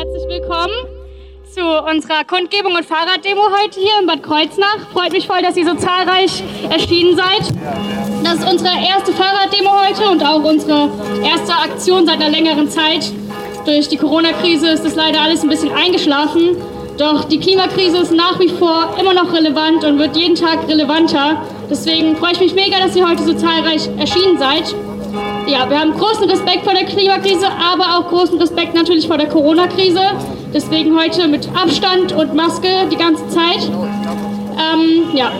herzlich willkommen zu unserer Kundgebung und Fahrraddemo heute hier in Bad Kreuznach. Freut mich voll, dass ihr so zahlreich erschienen seid. Das ist unsere erste Fahrraddemo heute und auch unsere erste Aktion seit einer längeren Zeit. Durch die Corona-Krise ist das leider alles ein bisschen eingeschlafen. Doch die Klimakrise ist nach wie vor immer noch relevant und wird jeden Tag relevanter. Deswegen freue ich mich mega, dass ihr heute so zahlreich erschienen seid. Ja, wir haben großen Respekt vor der Klimakrise, aber auch großen Respekt natürlich vor der Corona-Krise. Deswegen heute mit Abstand und Maske die ganze Zeit. Ähm, ja.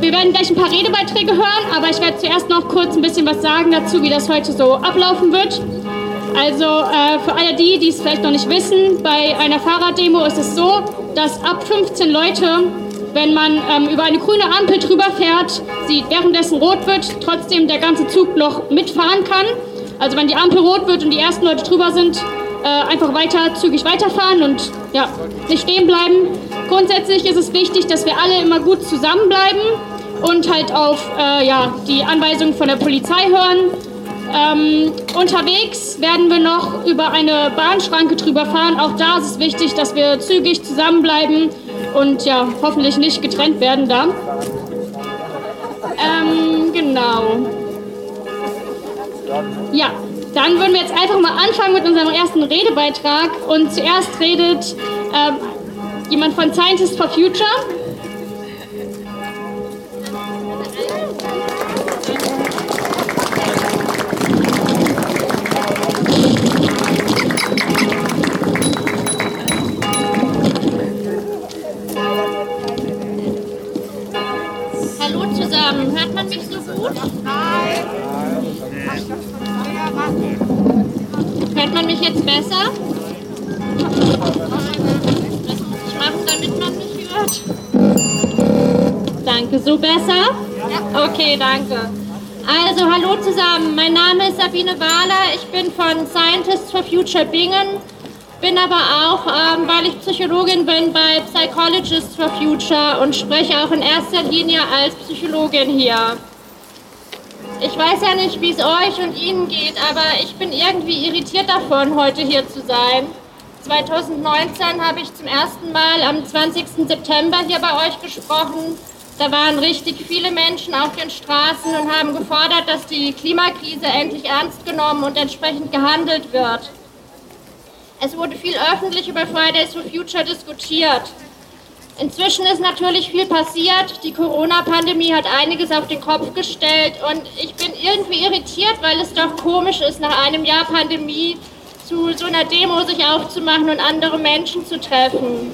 Wir werden gleich ein paar Redebeiträge hören, aber ich werde zuerst noch kurz ein bisschen was sagen dazu, wie das heute so ablaufen wird. Also äh, für alle die, die es vielleicht noch nicht wissen, bei einer Fahrraddemo ist es so, dass ab 15 Leute wenn man ähm, über eine grüne Ampel drüber fährt, sie währenddessen rot wird, trotzdem der ganze Zug noch mitfahren kann. Also wenn die Ampel rot wird und die ersten Leute drüber sind, äh, einfach weiter zügig weiterfahren und ja, nicht stehen bleiben. Grundsätzlich ist es wichtig, dass wir alle immer gut zusammenbleiben und halt auf äh, ja, die Anweisungen von der Polizei hören. Ähm, unterwegs werden wir noch über eine Bahnschranke drüber fahren. Auch da ist es wichtig, dass wir zügig zusammenbleiben und ja, hoffentlich nicht getrennt werden da. Ähm, genau. Ja, dann würden wir jetzt einfach mal anfangen mit unserem ersten Redebeitrag. Und zuerst redet ähm, jemand von Scientists for Future. Okay, danke. Also, hallo zusammen. Mein Name ist Sabine Wahler. Ich bin von Scientists for Future Bingen. Bin aber auch, ähm, weil ich Psychologin bin, bei Psychologists for Future und spreche auch in erster Linie als Psychologin hier. Ich weiß ja nicht, wie es euch und Ihnen geht, aber ich bin irgendwie irritiert davon, heute hier zu sein. 2019 habe ich zum ersten Mal am 20. September hier bei euch gesprochen. Da waren richtig viele Menschen auf den Straßen und haben gefordert, dass die Klimakrise endlich ernst genommen und entsprechend gehandelt wird. Es wurde viel öffentlich über Fridays for Future diskutiert. Inzwischen ist natürlich viel passiert. Die Corona-Pandemie hat einiges auf den Kopf gestellt und ich bin irgendwie irritiert, weil es doch komisch ist, nach einem Jahr Pandemie zu so einer Demo sich aufzumachen und andere Menschen zu treffen.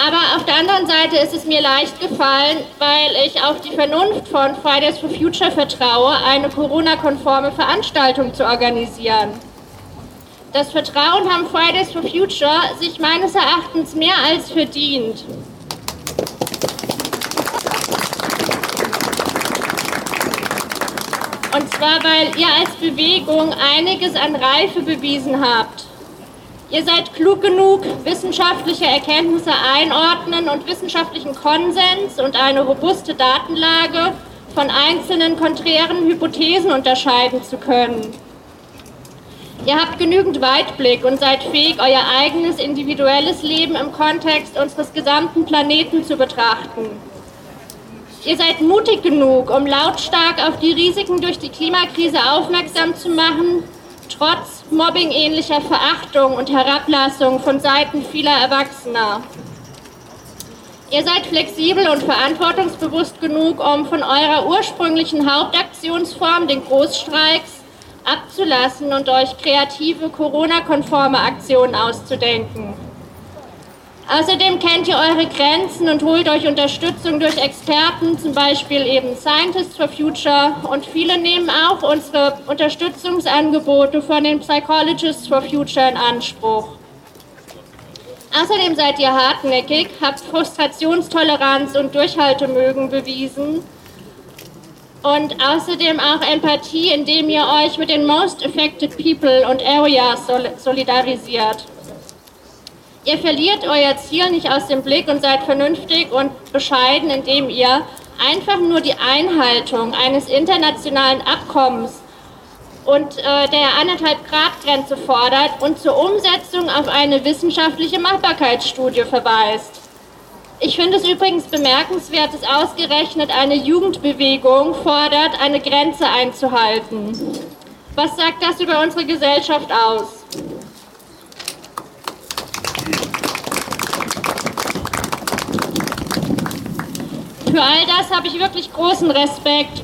Aber auf der anderen Seite ist es mir leicht gefallen, weil ich auf die Vernunft von Fridays for Future vertraue, eine Corona-konforme Veranstaltung zu organisieren. Das Vertrauen haben Fridays for Future sich meines Erachtens mehr als verdient. Und zwar, weil ihr als Bewegung einiges an Reife bewiesen habt. Ihr seid klug genug, wissenschaftliche Erkenntnisse einordnen und wissenschaftlichen Konsens und eine robuste Datenlage von einzelnen konträren Hypothesen unterscheiden zu können. Ihr habt genügend Weitblick und seid fähig, euer eigenes individuelles Leben im Kontext unseres gesamten Planeten zu betrachten. Ihr seid mutig genug, um lautstark auf die Risiken durch die Klimakrise aufmerksam zu machen, trotz mobbingähnlicher Verachtung und Herablassung von Seiten vieler Erwachsener. Ihr seid flexibel und verantwortungsbewusst genug, um von eurer ursprünglichen Hauptaktionsform, den Großstreiks, abzulassen und euch kreative Corona-konforme Aktionen auszudenken. Außerdem kennt ihr eure Grenzen und holt euch Unterstützung durch Experten, zum Beispiel eben Scientists for Future und viele nehmen auch unsere Unterstützungsangebote von den Psychologists for Future in Anspruch. Außerdem seid ihr hartnäckig, habt Frustrationstoleranz und Durchhaltemögen bewiesen und außerdem auch Empathie, indem ihr euch mit den Most Affected People und Areas solidarisiert. Ihr verliert euer Ziel nicht aus dem Blick und seid vernünftig und bescheiden, indem ihr einfach nur die Einhaltung eines internationalen Abkommens und äh, der anderthalb Grad Grenze fordert und zur Umsetzung auf eine wissenschaftliche Machbarkeitsstudie verweist. Ich finde es übrigens bemerkenswert, dass ausgerechnet eine Jugendbewegung fordert, eine Grenze einzuhalten. Was sagt das über unsere Gesellschaft aus? Für all das habe ich wirklich großen Respekt.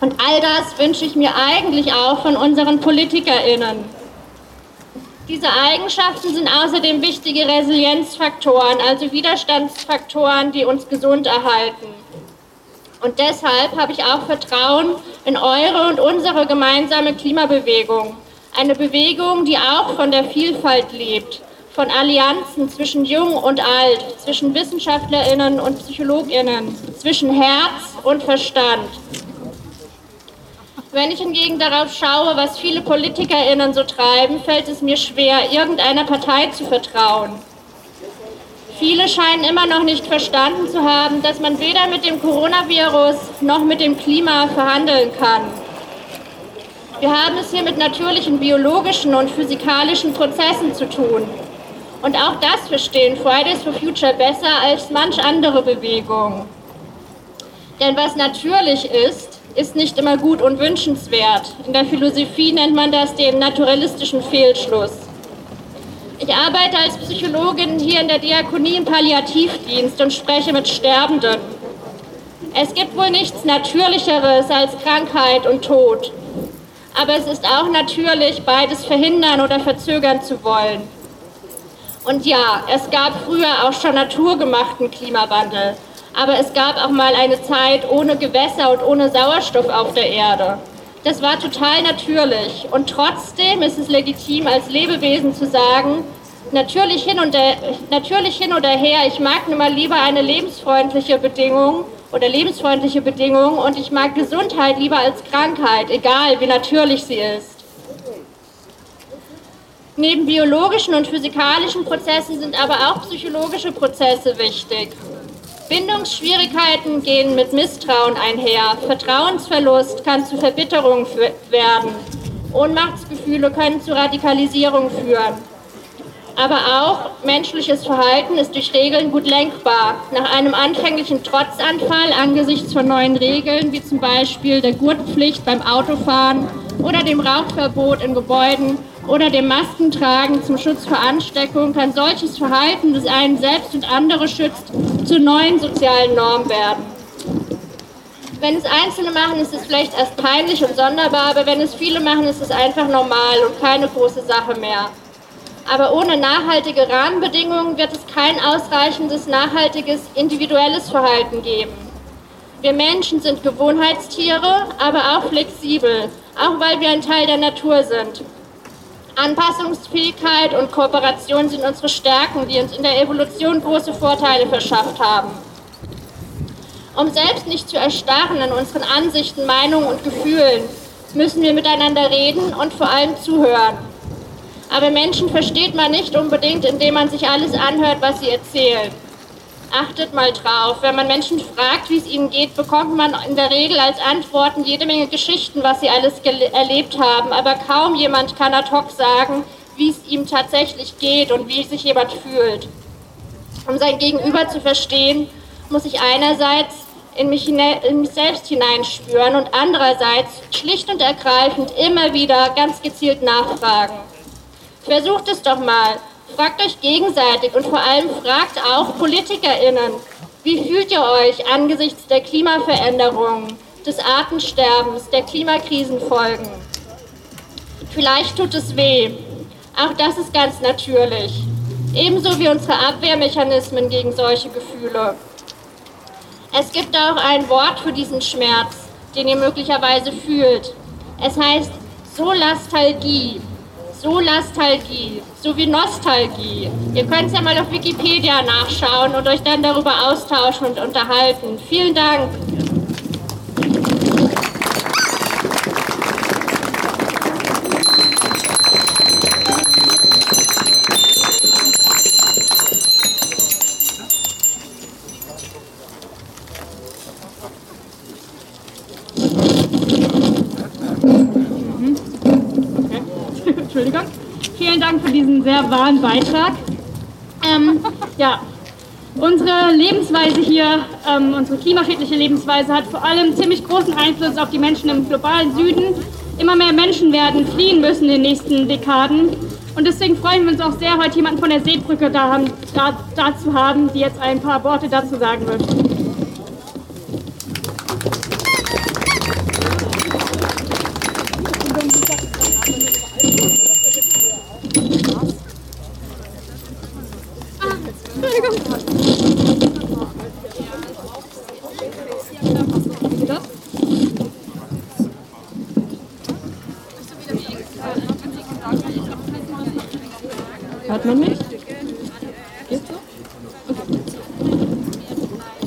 Und all das wünsche ich mir eigentlich auch von unseren PolitikerInnen. Diese Eigenschaften sind außerdem wichtige Resilienzfaktoren, also Widerstandsfaktoren, die uns gesund erhalten. Und deshalb habe ich auch Vertrauen in eure und unsere gemeinsame Klimabewegung. Eine Bewegung, die auch von der Vielfalt lebt, von Allianzen zwischen Jung und Alt, zwischen Wissenschaftlerinnen und Psychologinnen, zwischen Herz und Verstand. Wenn ich hingegen darauf schaue, was viele PolitikerInnen so treiben, fällt es mir schwer, irgendeiner Partei zu vertrauen. Viele scheinen immer noch nicht verstanden zu haben, dass man weder mit dem Coronavirus noch mit dem Klima verhandeln kann. Wir haben es hier mit natürlichen biologischen und physikalischen Prozessen zu tun. Und auch das verstehen Fridays for Future besser als manch andere Bewegung. Denn was natürlich ist, ist nicht immer gut und wünschenswert. In der Philosophie nennt man das den naturalistischen Fehlschluss. Ich arbeite als Psychologin hier in der Diakonie im Palliativdienst und spreche mit Sterbenden. Es gibt wohl nichts Natürlicheres als Krankheit und Tod. Aber es ist auch natürlich, beides verhindern oder verzögern zu wollen. Und ja, es gab früher auch schon naturgemachten Klimawandel aber es gab auch mal eine Zeit ohne Gewässer und ohne Sauerstoff auf der Erde. Das war total natürlich. Und trotzdem ist es legitim, als Lebewesen zu sagen, natürlich hin, und der, natürlich hin oder her, ich mag nun mal lieber eine lebensfreundliche Bedingung oder lebensfreundliche Bedingung und ich mag Gesundheit lieber als Krankheit, egal wie natürlich sie ist. Neben biologischen und physikalischen Prozessen sind aber auch psychologische Prozesse wichtig. Bindungsschwierigkeiten gehen mit Misstrauen einher. Vertrauensverlust kann zu Verbitterung werden. Ohnmachtsgefühle können zu Radikalisierung führen. Aber auch menschliches Verhalten ist durch Regeln gut lenkbar. Nach einem anfänglichen Trotzanfall angesichts von neuen Regeln, wie zum Beispiel der Gurtpflicht beim Autofahren oder dem Rauchverbot in Gebäuden, oder dem Maskentragen zum Schutz vor Ansteckung kann solches Verhalten, das einen selbst und andere schützt, zur neuen sozialen Norm werden. Wenn es Einzelne machen, ist es vielleicht erst peinlich und sonderbar, aber wenn es viele machen, ist es einfach normal und keine große Sache mehr. Aber ohne nachhaltige Rahmenbedingungen wird es kein ausreichendes, nachhaltiges, individuelles Verhalten geben. Wir Menschen sind Gewohnheitstiere, aber auch flexibel, auch weil wir ein Teil der Natur sind. Anpassungsfähigkeit und Kooperation sind unsere Stärken, die uns in der Evolution große Vorteile verschafft haben. Um selbst nicht zu erstarren in unseren Ansichten, Meinungen und Gefühlen, müssen wir miteinander reden und vor allem zuhören. Aber Menschen versteht man nicht unbedingt, indem man sich alles anhört, was sie erzählen achtet mal drauf. Wenn man Menschen fragt, wie es ihnen geht, bekommt man in der Regel als Antworten jede Menge Geschichten, was sie alles erlebt haben. Aber kaum jemand kann ad hoc sagen, wie es ihm tatsächlich geht und wie sich jemand fühlt. Um sein Gegenüber zu verstehen, muss ich einerseits in mich, in mich selbst hineinspüren und andererseits schlicht und ergreifend immer wieder ganz gezielt nachfragen. Versucht es doch mal. Fragt euch gegenseitig und vor allem fragt auch PolitikerInnen, wie fühlt ihr euch angesichts der Klimaveränderungen, des Artensterbens, der Klimakrisenfolgen? Vielleicht tut es weh. Auch das ist ganz natürlich. Ebenso wie unsere Abwehrmechanismen gegen solche Gefühle. Es gibt auch ein Wort für diesen Schmerz, den ihr möglicherweise fühlt. Es heißt Solastalgie. Solastalgie sowie Nostalgie. Ihr könnt es ja mal auf Wikipedia nachschauen und euch dann darüber austauschen und unterhalten. Vielen Dank. Entschuldigung. Vielen Dank für diesen sehr wahren Beitrag. Ähm, ja, unsere Lebensweise hier, ähm, unsere klimaschädliche Lebensweise hat vor allem ziemlich großen Einfluss auf die Menschen im globalen Süden. Immer mehr Menschen werden fliehen müssen in den nächsten Dekaden. Und deswegen freuen wir uns auch sehr, heute jemanden von der Seebrücke da, da, da zu haben, die jetzt ein paar Worte dazu sagen wird. Hört man mich? Geht's so? Okay.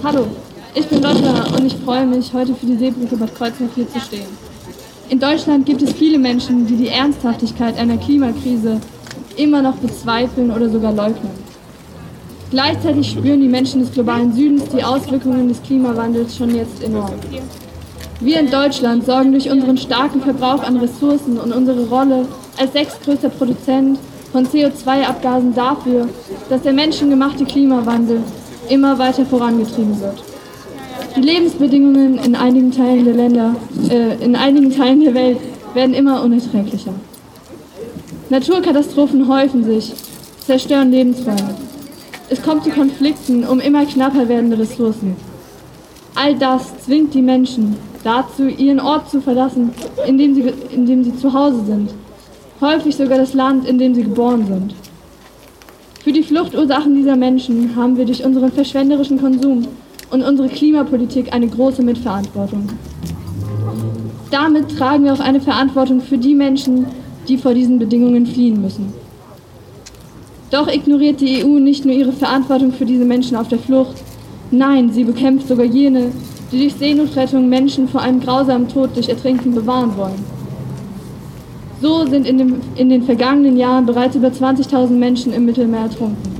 Hallo, ich bin Lotta und ich freue mich, heute für die Seebrücke Bad Kreuznach hier zu stehen. In Deutschland gibt es viele Menschen, die die Ernsthaftigkeit einer Klimakrise immer noch bezweifeln oder sogar leugnen. Gleichzeitig spüren die Menschen des globalen Südens die Auswirkungen des Klimawandels schon jetzt enorm. Wir in Deutschland sorgen durch unseren starken Verbrauch an Ressourcen und unsere Rolle als sechstgrößter Produzent von CO2-Abgasen dafür, dass der menschengemachte Klimawandel immer weiter vorangetrieben wird. Die Lebensbedingungen in einigen Teilen der Länder, äh, in einigen Teilen der Welt werden immer unerträglicher. Naturkatastrophen häufen sich, zerstören Lebensräume. Es kommt zu Konflikten um immer knapper werdende Ressourcen. All das zwingt die Menschen dazu, ihren Ort zu verlassen, in dem sie, in dem sie zu Hause sind häufig sogar das Land, in dem sie geboren sind. Für die Fluchtursachen dieser Menschen haben wir durch unseren verschwenderischen Konsum und unsere Klimapolitik eine große Mitverantwortung. Damit tragen wir auch eine Verantwortung für die Menschen, die vor diesen Bedingungen fliehen müssen. Doch ignoriert die EU nicht nur ihre Verantwortung für diese Menschen auf der Flucht, nein, sie bekämpft sogar jene, die durch Seenotrettung Menschen vor einem grausamen Tod durch Ertrinken bewahren wollen. So sind in, dem, in den vergangenen Jahren bereits über 20.000 Menschen im Mittelmeer ertrunken.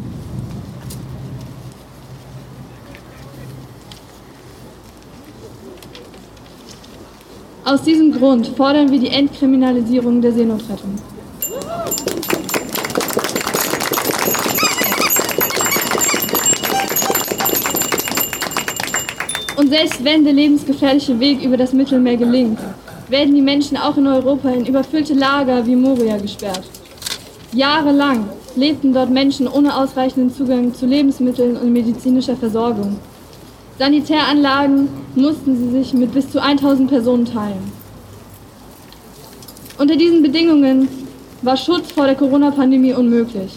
Aus diesem Grund fordern wir die Entkriminalisierung der Seenotrettung. Und selbst wenn der lebensgefährliche Weg über das Mittelmeer gelingt, werden die Menschen auch in Europa in überfüllte Lager wie Moria gesperrt. Jahrelang lebten dort Menschen ohne ausreichenden Zugang zu Lebensmitteln und medizinischer Versorgung. Sanitäranlagen mussten sie sich mit bis zu 1000 Personen teilen. Unter diesen Bedingungen war Schutz vor der Corona-Pandemie unmöglich.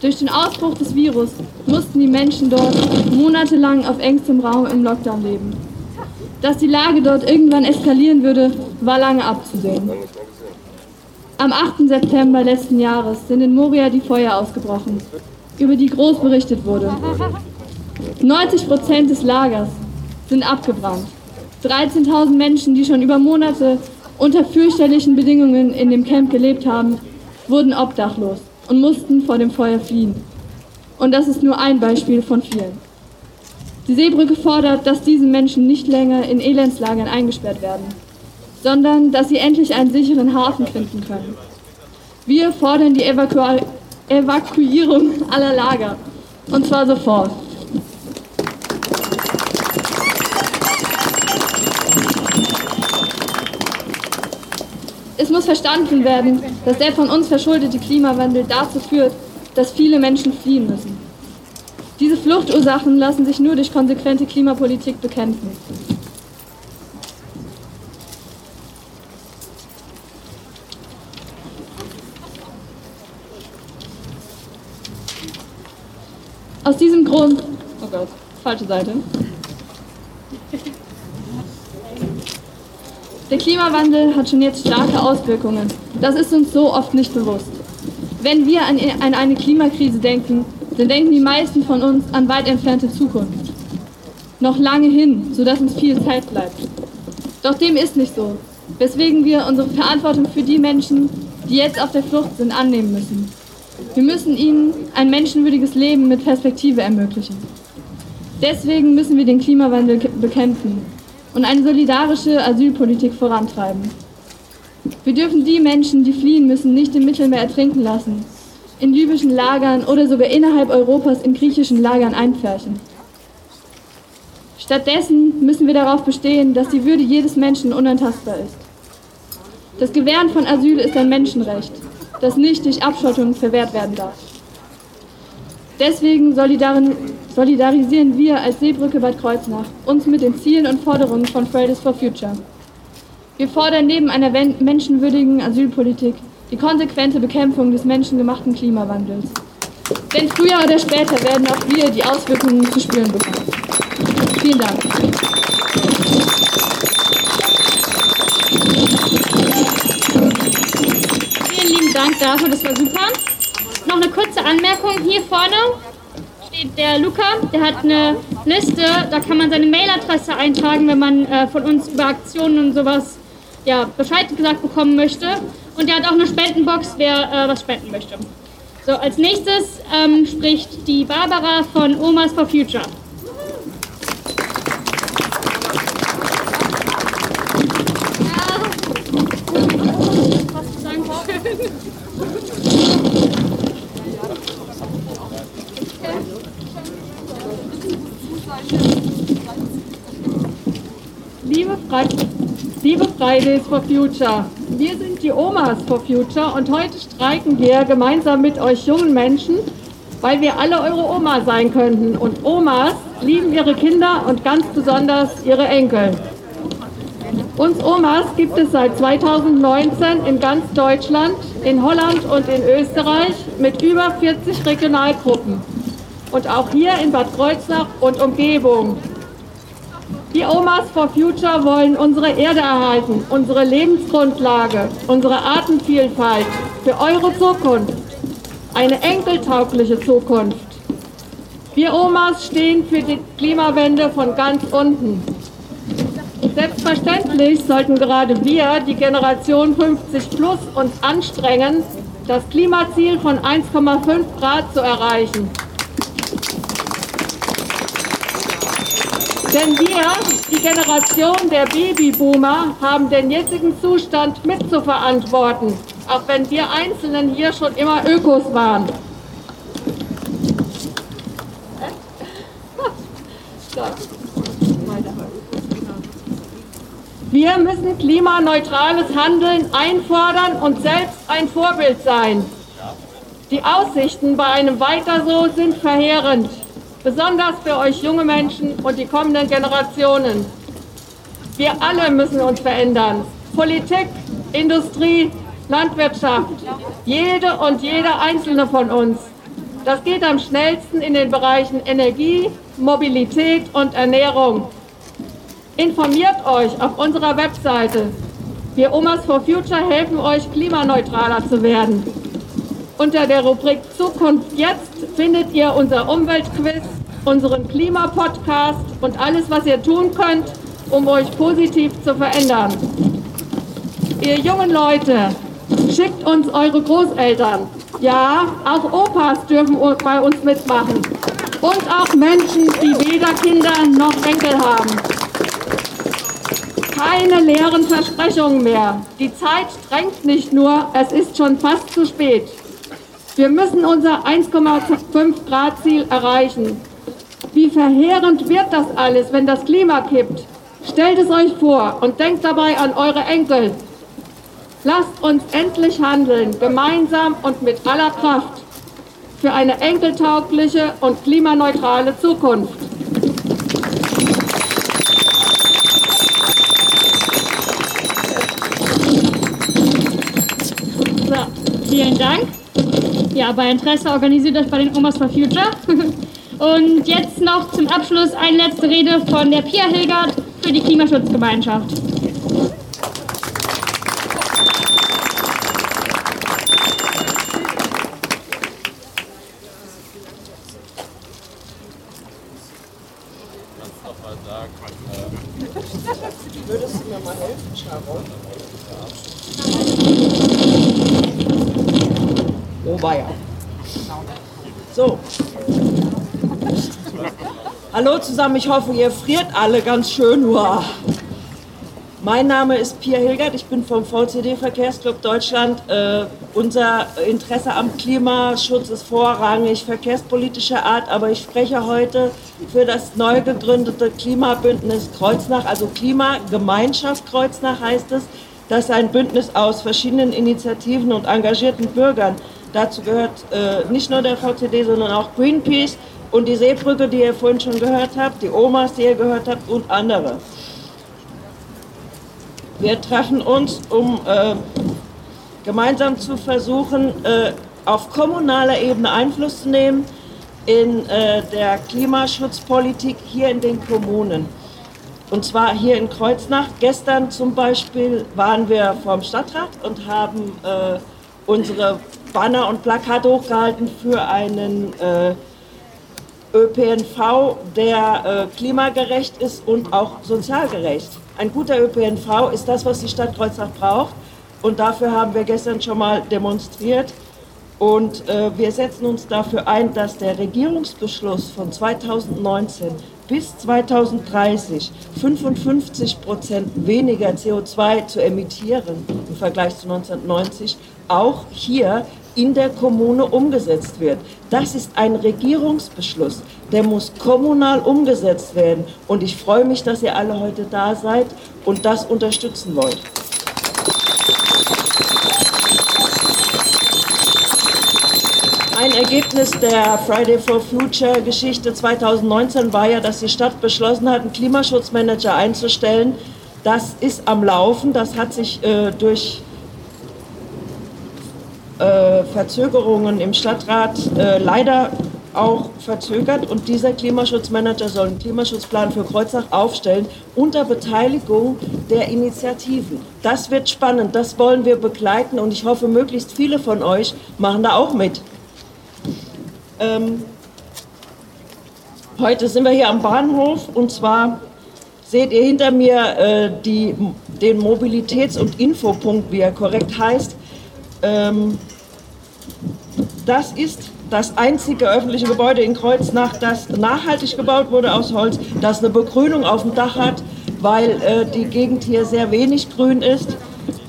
Durch den Ausbruch des Virus mussten die Menschen dort monatelang auf engstem Raum im Lockdown leben. Dass die Lage dort irgendwann eskalieren würde, war lange abzusehen. Am 8. September letzten Jahres sind in Moria die Feuer ausgebrochen, über die groß berichtet wurde. 90 Prozent des Lagers sind abgebrannt. 13.000 Menschen, die schon über Monate unter fürchterlichen Bedingungen in dem Camp gelebt haben, wurden obdachlos und mussten vor dem Feuer fliehen. Und das ist nur ein Beispiel von vielen. Die Seebrücke fordert, dass diese Menschen nicht länger in Elendslagern eingesperrt werden, sondern dass sie endlich einen sicheren Hafen finden können. Wir fordern die Evaku Evakuierung aller Lager, und zwar sofort. Es muss verstanden werden, dass der von uns verschuldete Klimawandel dazu führt, dass viele Menschen fliehen müssen. Diese Fluchtursachen lassen sich nur durch konsequente Klimapolitik bekämpfen. Aus diesem Grund, oh Gott, falsche Seite. Der Klimawandel hat schon jetzt starke Auswirkungen. Das ist uns so oft nicht bewusst. Wenn wir an eine Klimakrise denken, dann denken die meisten von uns an weit entfernte Zukunft. Noch lange hin, sodass uns viel Zeit bleibt. Doch dem ist nicht so, weswegen wir unsere Verantwortung für die Menschen, die jetzt auf der Flucht sind, annehmen müssen. Wir müssen ihnen ein menschenwürdiges Leben mit Perspektive ermöglichen. Deswegen müssen wir den Klimawandel bekämpfen und eine solidarische Asylpolitik vorantreiben. Wir dürfen die Menschen, die fliehen müssen, nicht im Mittelmeer ertrinken lassen, in libyschen Lagern oder sogar innerhalb Europas in griechischen Lagern einpferchen. Stattdessen müssen wir darauf bestehen, dass die Würde jedes Menschen unantastbar ist. Das Gewähren von Asyl ist ein Menschenrecht, das nicht durch Abschottung verwehrt werden darf. Deswegen solidarisieren wir als Seebrücke Bad Kreuznach uns mit den Zielen und Forderungen von Fridays for Future. Wir fordern neben einer menschenwürdigen Asylpolitik die konsequente Bekämpfung des menschengemachten Klimawandels. Denn früher oder später werden auch wir die Auswirkungen zu spüren bekommen. Vielen Dank. Vielen lieben Dank dafür, das war super. Noch eine kurze Anmerkung hier vorne steht der Luca, der hat eine Liste, da kann man seine Mailadresse eintragen, wenn man äh, von uns über Aktionen und sowas ja, Bescheid gesagt bekommen möchte. Und er hat auch eine Spendenbox, wer äh, was spenden möchte. So, als nächstes ähm, spricht die Barbara von Omas for Future. Liebe Fridays for Future, die Omas for Future und heute streiken wir gemeinsam mit euch jungen Menschen, weil wir alle eure Oma sein könnten. Und Omas lieben ihre Kinder und ganz besonders ihre Enkel. Uns Omas gibt es seit 2019 in ganz Deutschland, in Holland und in Österreich mit über 40 Regionalgruppen. Und auch hier in Bad Kreuznach und Umgebung. Die Omas for Future wollen unsere Erde erhalten, unsere Lebensgrundlage, unsere Artenvielfalt für eure Zukunft, eine enkeltaugliche Zukunft. Wir Omas stehen für die Klimawende von ganz unten. Selbstverständlich sollten gerade wir, die Generation 50 plus, uns anstrengen, das Klimaziel von 1,5 Grad zu erreichen. Denn wir, die Generation der Babyboomer, haben den jetzigen Zustand mitzuverantworten, auch wenn wir Einzelnen hier schon immer Ökos waren. Wir müssen klimaneutrales Handeln einfordern und selbst ein Vorbild sein. Die Aussichten bei einem Weiter so sind verheerend besonders für euch junge Menschen und die kommenden Generationen. Wir alle müssen uns verändern. Politik, Industrie, Landwirtschaft, jede und jeder einzelne von uns. Das geht am schnellsten in den Bereichen Energie, Mobilität und Ernährung. Informiert euch auf unserer Webseite. Wir Omas for Future helfen euch, klimaneutraler zu werden. Unter der Rubrik Zukunft jetzt findet ihr unser Umweltquiz, unseren Klimapodcast und alles, was ihr tun könnt, um euch positiv zu verändern. Ihr jungen Leute, schickt uns eure Großeltern. Ja, auch Opas dürfen bei uns mitmachen. Und auch Menschen, die weder Kinder noch Enkel haben. Keine leeren Versprechungen mehr. Die Zeit drängt nicht nur, es ist schon fast zu spät. Wir müssen unser 1,5 Grad Ziel erreichen. Wie verheerend wird das alles, wenn das Klima kippt? Stellt es euch vor und denkt dabei an eure Enkel. Lasst uns endlich handeln, gemeinsam und mit aller Kraft, für eine enkeltaugliche und klimaneutrale Zukunft. So, vielen Dank. Ja, bei Interesse organisiert euch bei den Omas for Future. Und jetzt noch zum Abschluss eine letzte Rede von der Pia Hilgard für die Klimaschutzgemeinschaft. Würdest du mir mal helfen, Sharon? Oh weia. So. Hallo zusammen, ich hoffe, ihr friert alle ganz schön. Wow. Mein Name ist Pia Hilgert, ich bin vom VCD Verkehrsclub Deutschland. Äh, unser Interesse am Klimaschutz ist vorrangig verkehrspolitischer Art, aber ich spreche heute für das neu gegründete Klimabündnis Kreuznach, also Klimagemeinschaft Kreuznach heißt es. Das ist ein Bündnis aus verschiedenen Initiativen und engagierten Bürgern. Dazu gehört äh, nicht nur der VCD, sondern auch Greenpeace und die Seebrücke, die ihr vorhin schon gehört habt, die Omas, die ihr gehört habt und andere. Wir treffen uns, um äh, gemeinsam zu versuchen, äh, auf kommunaler Ebene Einfluss zu nehmen in äh, der Klimaschutzpolitik hier in den Kommunen. Und zwar hier in Kreuznach. Gestern zum Beispiel waren wir vorm Stadtrat und haben äh, unsere Banner und Plakate hochgehalten für einen äh, ÖPNV, der äh, klimagerecht ist und auch sozialgerecht. Ein guter ÖPNV ist das, was die Stadt Kreuznach braucht. Und dafür haben wir gestern schon mal demonstriert. Und äh, wir setzen uns dafür ein, dass der Regierungsbeschluss von 2019 bis 2030 55 Prozent weniger CO2 zu emittieren im Vergleich zu 1990 auch hier in der Kommune umgesetzt wird. Das ist ein Regierungsbeschluss, der muss kommunal umgesetzt werden. Und ich freue mich, dass ihr alle heute da seid und das unterstützen wollt. Ein Ergebnis der Friday for Future Geschichte 2019 war ja, dass die Stadt beschlossen hat, einen Klimaschutzmanager einzustellen. Das ist am Laufen, das hat sich äh, durch äh, Verzögerungen im Stadtrat äh, leider auch verzögert und dieser Klimaschutzmanager soll einen Klimaschutzplan für Kreuzach aufstellen unter Beteiligung der Initiativen. Das wird spannend, das wollen wir begleiten und ich hoffe, möglichst viele von euch machen da auch mit. Ähm, heute sind wir hier am Bahnhof und zwar seht ihr hinter mir äh, die, den Mobilitäts- und Infopunkt, wie er korrekt heißt. Ähm, das ist das einzige öffentliche Gebäude in Kreuznach, das nachhaltig gebaut wurde aus Holz, das eine Begrünung auf dem Dach hat, weil äh, die Gegend hier sehr wenig grün ist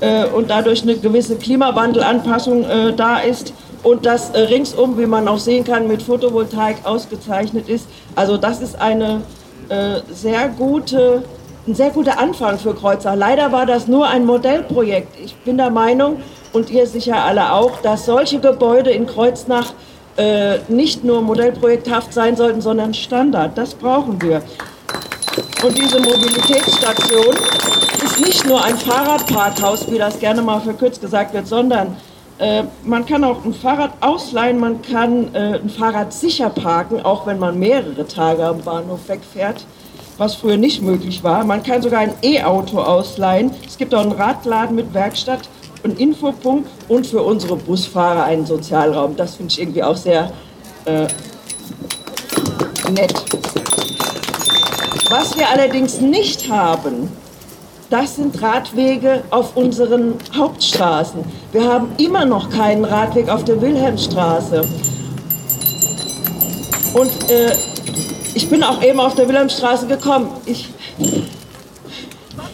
äh, und dadurch eine gewisse Klimawandelanpassung äh, da ist und das äh, ringsum, wie man auch sehen kann, mit Photovoltaik ausgezeichnet ist. Also das ist eine äh, sehr gute, ein sehr guter Anfang für Kreuznach. Leider war das nur ein Modellprojekt. Ich bin der Meinung, und ihr sicher alle auch, dass solche Gebäude in Kreuznach äh, nicht nur modellprojekthaft sein sollten, sondern Standard. Das brauchen wir. Und diese Mobilitätsstation ist nicht nur ein Fahrradparkhaus, wie das gerne mal verkürzt gesagt wird, sondern man kann auch ein Fahrrad ausleihen, man kann äh, ein Fahrrad sicher parken, auch wenn man mehrere Tage am Bahnhof wegfährt, was früher nicht möglich war. Man kann sogar ein E-Auto ausleihen. Es gibt auch einen Radladen mit Werkstatt ein Infopunkt und für unsere Busfahrer einen Sozialraum. Das finde ich irgendwie auch sehr äh, nett. Was wir allerdings nicht haben, das sind Radwege auf unseren Hauptstraßen. Wir haben immer noch keinen Radweg auf der Wilhelmstraße. Und äh, ich bin auch eben auf der Wilhelmstraße gekommen. Ich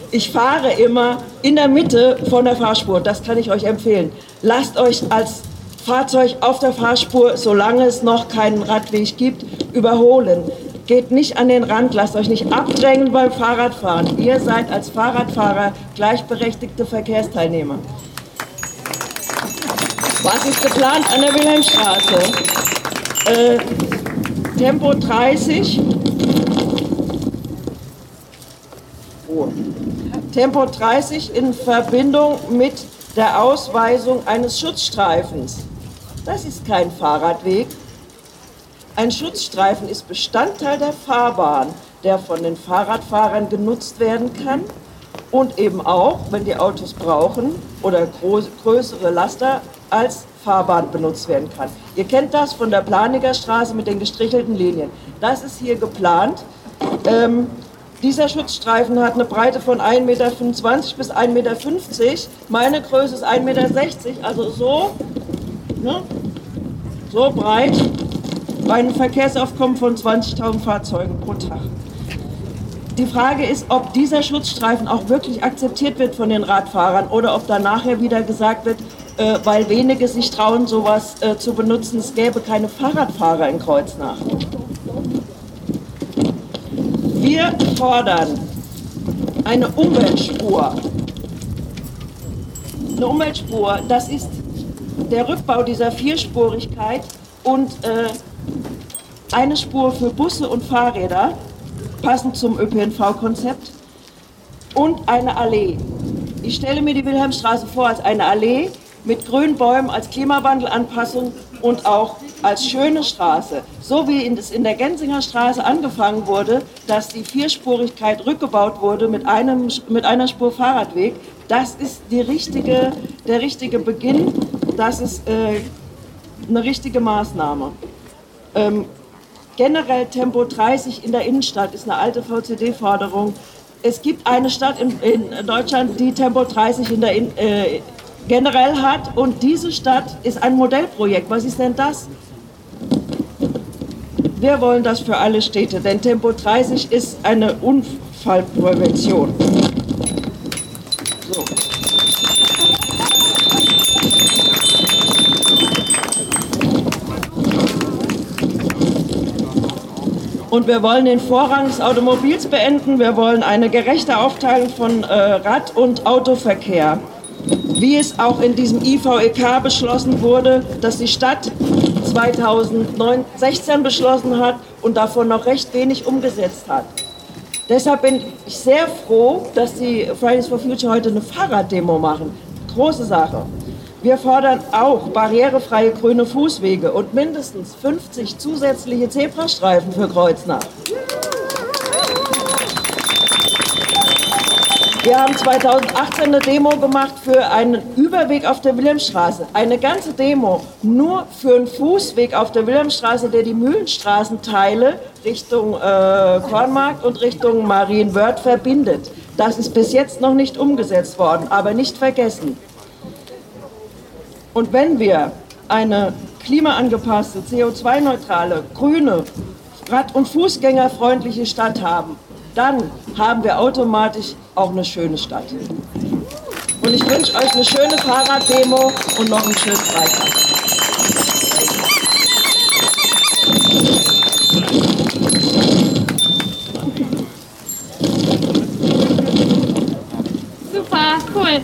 ich fahre immer in der Mitte von der Fahrspur. Das kann ich euch empfehlen. Lasst euch als Fahrzeug auf der Fahrspur, solange es noch keinen Radweg gibt, überholen. Geht nicht an den Rand, lasst euch nicht abdrängen beim Fahrradfahren. Ihr seid als Fahrradfahrer gleichberechtigte Verkehrsteilnehmer. Was ist geplant an der Wilhelmstraße? Äh, Tempo 30. Oh. Tempo 30 in Verbindung mit der Ausweisung eines Schutzstreifens. Das ist kein Fahrradweg. Ein Schutzstreifen ist Bestandteil der Fahrbahn, der von den Fahrradfahrern genutzt werden kann und eben auch, wenn die Autos brauchen oder größere Laster, als Fahrbahn benutzt werden kann. Ihr kennt das von der Planiger Straße mit den gestrichelten Linien. Das ist hier geplant. Ähm, dieser Schutzstreifen hat eine Breite von 1,25 Meter bis 1,50 Meter. Meine Größe ist 1,60 Meter, also so, ne, so breit bei einem Verkehrsaufkommen von 20.000 Fahrzeugen pro Tag. die Frage ist, ob dieser Schutzstreifen auch wirklich akzeptiert wird von den Radfahrern oder ob dann nachher wieder gesagt wird, äh, weil wenige sich trauen, sowas äh, zu benutzen, es gäbe keine Fahrradfahrer in Kreuznach. Wir fordern eine Umweltspur. Eine Umweltspur, das ist der Rückbau dieser Vierspurigkeit und äh, eine Spur für Busse und Fahrräder, passend zum ÖPNV-Konzept, und eine Allee. Ich stelle mir die Wilhelmstraße vor als eine Allee mit grünen Bäumen als Klimawandelanpassung und auch als schöne Straße. So wie es in der Gensinger Straße angefangen wurde, dass die Vierspurigkeit rückgebaut wurde mit, einem, mit einer Spur Fahrradweg, das ist die richtige, der richtige Beginn, das ist äh, eine richtige Maßnahme. Ähm, generell Tempo 30 in der Innenstadt ist eine alte VCD-Forderung. Es gibt eine Stadt in, in, Deutschland, die Tempo 30 in der in, äh, generell hat und diese Stadt ist ein Modellprojekt. Was ist denn das? Wir wollen das für alle Städte, denn Tempo 30 ist eine Unfallprävention. So. Und wir wollen den Vorrang des Automobils beenden. Wir wollen eine gerechte Aufteilung von äh, Rad- und Autoverkehr. Wie es auch in diesem IVEK beschlossen wurde, dass die Stadt 2016 beschlossen hat und davon noch recht wenig umgesetzt hat. Deshalb bin ich sehr froh, dass die Fridays for Future heute eine Fahrraddemo machen. Große Sache. Wir fordern auch barrierefreie grüne Fußwege und mindestens 50 zusätzliche Zebrastreifen für Kreuznach. Wir haben 2018 eine Demo gemacht für einen Überweg auf der Wilhelmstraße. Eine ganze Demo nur für einen Fußweg auf der Wilhelmstraße, der die Mühlenstraßenteile Richtung äh, Kornmarkt und Richtung Marienwörth verbindet. Das ist bis jetzt noch nicht umgesetzt worden, aber nicht vergessen. Und wenn wir eine klimaangepasste, CO2-neutrale, grüne, rad- und fußgängerfreundliche Stadt haben, dann haben wir automatisch auch eine schöne Stadt. Und ich wünsche euch eine schöne Fahrraddemo und noch einen schönen Freitag. Super, cool.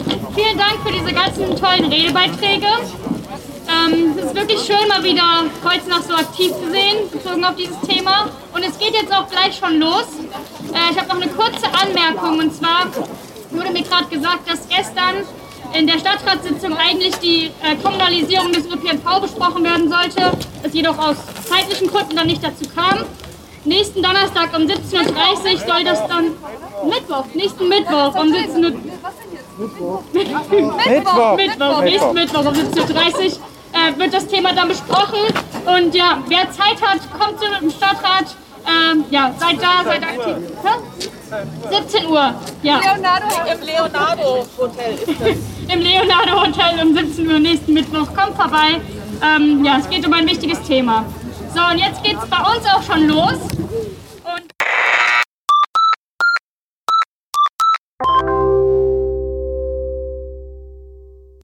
Vielen Dank für diese ganzen tollen Redebeiträge. Ähm, es ist wirklich schön, mal wieder Kreuznach so aktiv zu sehen, bezogen auf dieses Thema. Und es geht jetzt auch gleich schon los. Äh, ich habe noch eine kurze Anmerkung. Und zwar wurde mir gerade gesagt, dass gestern in der Stadtratssitzung eigentlich die äh, Kommunalisierung des ÖPNV besprochen werden sollte, es jedoch aus zeitlichen Gründen dann nicht dazu kam. Nächsten Donnerstag um 17.30 Uhr soll das dann. Mittwoch, nächsten Mittwoch um 17 Uhr. Mittwoch. Mittwoch, nächsten Mittwoch um 17.30 Uhr äh, wird das Thema dann besprochen. Und ja, wer Zeit hat, kommt zu dem Stadtrat. Ähm, ja, seid da, seid aktiv. Hä? 17 Uhr, ja. Leonardo, Im Leonardo Hotel ist das. Im Leonardo Hotel um 17 Uhr nächsten Mittwoch. Kommt vorbei. Ähm, ja, es geht um ein wichtiges Thema. So, und jetzt geht es bei uns auch schon los.